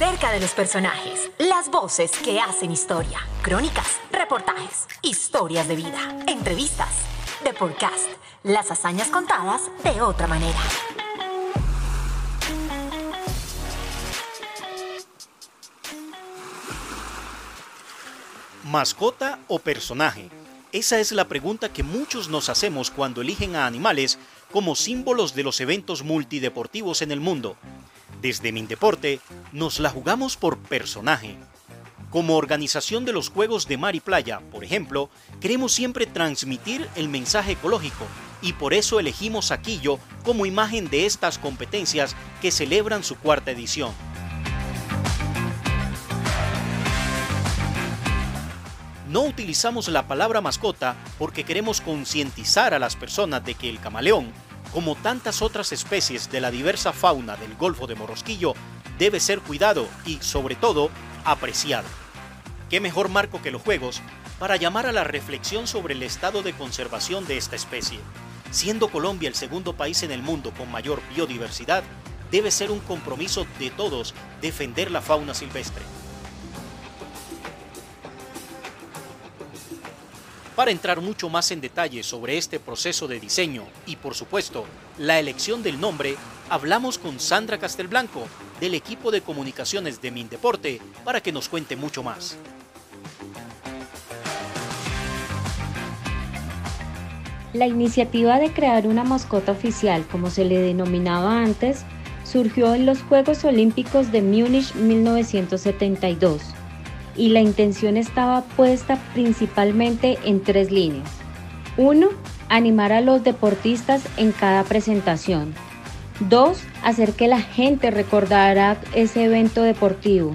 Más cerca de los personajes, las voces que hacen historia, crónicas, reportajes, historias de vida, entrevistas, de podcast, las hazañas contadas de otra manera. ¿Mascota o personaje? Esa es la pregunta que muchos nos hacemos cuando eligen a animales como símbolos de los eventos multideportivos en el mundo. Desde Mindeporte nos la jugamos por personaje. Como organización de los Juegos de Mar y Playa, por ejemplo, queremos siempre transmitir el mensaje ecológico y por eso elegimos a Quillo como imagen de estas competencias que celebran su cuarta edición. No utilizamos la palabra mascota porque queremos concientizar a las personas de que el camaleón, como tantas otras especies de la diversa fauna del Golfo de Morrosquillo, debe ser cuidado y, sobre todo, apreciado. ¿Qué mejor marco que los Juegos para llamar a la reflexión sobre el estado de conservación de esta especie? Siendo Colombia el segundo país en el mundo con mayor biodiversidad, debe ser un compromiso de todos defender la fauna silvestre. Para entrar mucho más en detalle sobre este proceso de diseño y por supuesto la elección del nombre, hablamos con Sandra Castelblanco del equipo de comunicaciones de Mindeporte para que nos cuente mucho más. La iniciativa de crear una mascota oficial, como se le denominaba antes, surgió en los Juegos Olímpicos de Múnich 1972 y la intención estaba puesta principalmente en tres líneas. Uno, Animar a los deportistas en cada presentación. Dos, Hacer que la gente recordara ese evento deportivo.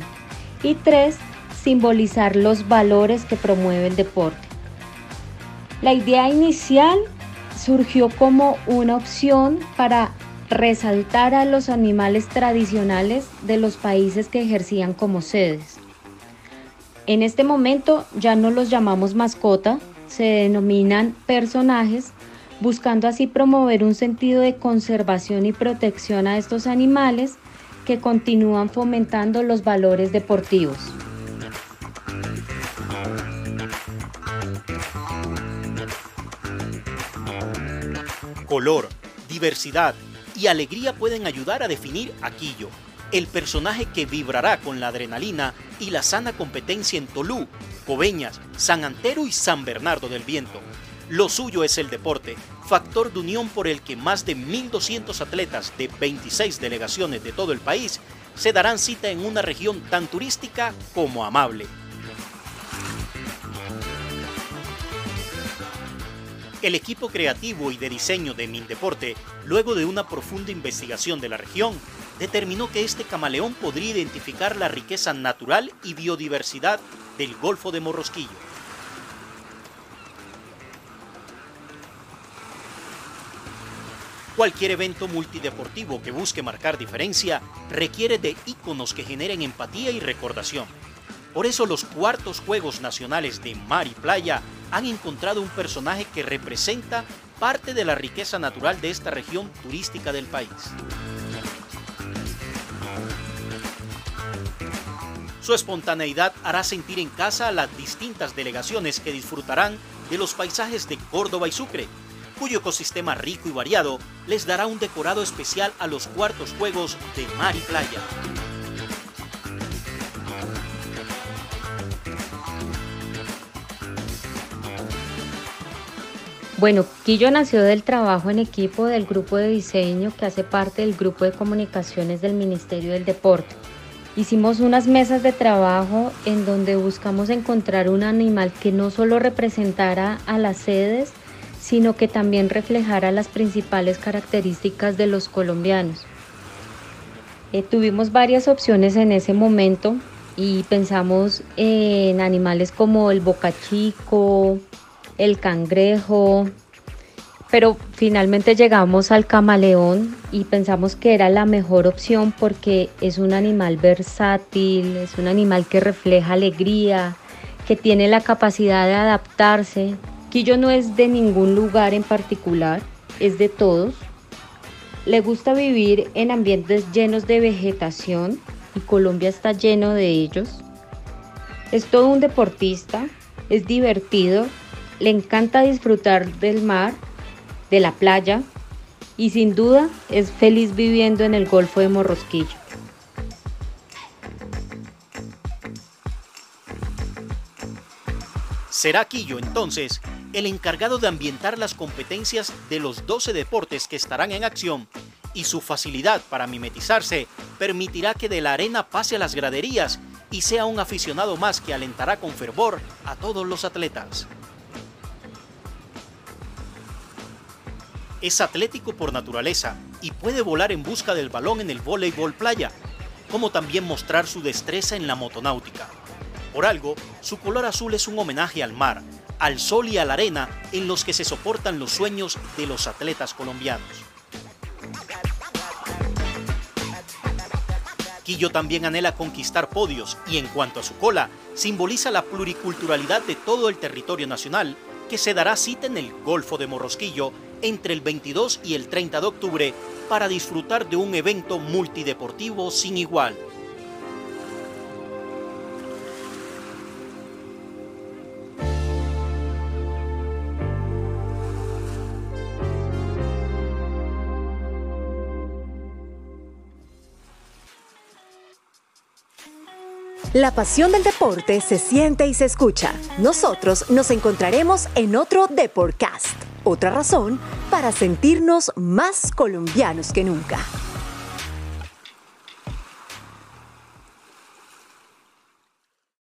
Y tres, Simbolizar los valores que promueve el deporte. La idea inicial surgió como una opción para resaltar a los animales tradicionales de los países que ejercían como sedes. En este momento ya no los llamamos mascota, se denominan personajes, buscando así promover un sentido de conservación y protección a estos animales que continúan fomentando los valores deportivos. Color, diversidad y alegría pueden ayudar a definir Aquillo el personaje que vibrará con la adrenalina y la sana competencia en Tolú, Coveñas, San Antero y San Bernardo del Viento. Lo suyo es el deporte, factor de unión por el que más de 1.200 atletas de 26 delegaciones de todo el país se darán cita en una región tan turística como amable. El equipo creativo y de diseño de Mindeporte, luego de una profunda investigación de la región, determinó que este camaleón podría identificar la riqueza natural y biodiversidad del Golfo de Morrosquillo. Cualquier evento multideportivo que busque marcar diferencia requiere de íconos que generen empatía y recordación. Por eso los cuartos Juegos Nacionales de Mar y Playa han encontrado un personaje que representa parte de la riqueza natural de esta región turística del país. Su espontaneidad hará sentir en casa a las distintas delegaciones que disfrutarán de los paisajes de Córdoba y Sucre, cuyo ecosistema rico y variado les dará un decorado especial a los cuartos juegos de mar y playa. Bueno, Quillo nació del trabajo en equipo del grupo de diseño que hace parte del grupo de comunicaciones del Ministerio del Deporte. Hicimos unas mesas de trabajo en donde buscamos encontrar un animal que no solo representara a las sedes, sino que también reflejara las principales características de los colombianos. Eh, tuvimos varias opciones en ese momento y pensamos en animales como el bocachico, el cangrejo, pero finalmente llegamos al camaleón y pensamos que era la mejor opción porque es un animal versátil, es un animal que refleja alegría, que tiene la capacidad de adaptarse. Quillo no es de ningún lugar en particular, es de todos. Le gusta vivir en ambientes llenos de vegetación, y Colombia está lleno de ellos. Es todo un deportista, es divertido, le encanta disfrutar del mar, de la playa y sin duda es feliz viviendo en el Golfo de Morrosquillo. Será Quillo entonces el encargado de ambientar las competencias de los 12 deportes que estarán en acción y su facilidad para mimetizarse permitirá que de la arena pase a las graderías y sea un aficionado más que alentará con fervor a todos los atletas. Es atlético por naturaleza y puede volar en busca del balón en el voleibol playa, como también mostrar su destreza en la motonáutica. Por algo, su color azul es un homenaje al mar, al sol y a la arena en los que se soportan los sueños de los atletas colombianos. Quillo también anhela conquistar podios y en cuanto a su cola, simboliza la pluriculturalidad de todo el territorio nacional que se dará cita en el Golfo de Morrosquillo entre el 22 y el 30 de octubre para disfrutar de un evento multideportivo sin igual. La pasión del deporte se siente y se escucha. Nosotros nos encontraremos en otro Deportcast. Otra razón para sentirnos más colombianos que nunca.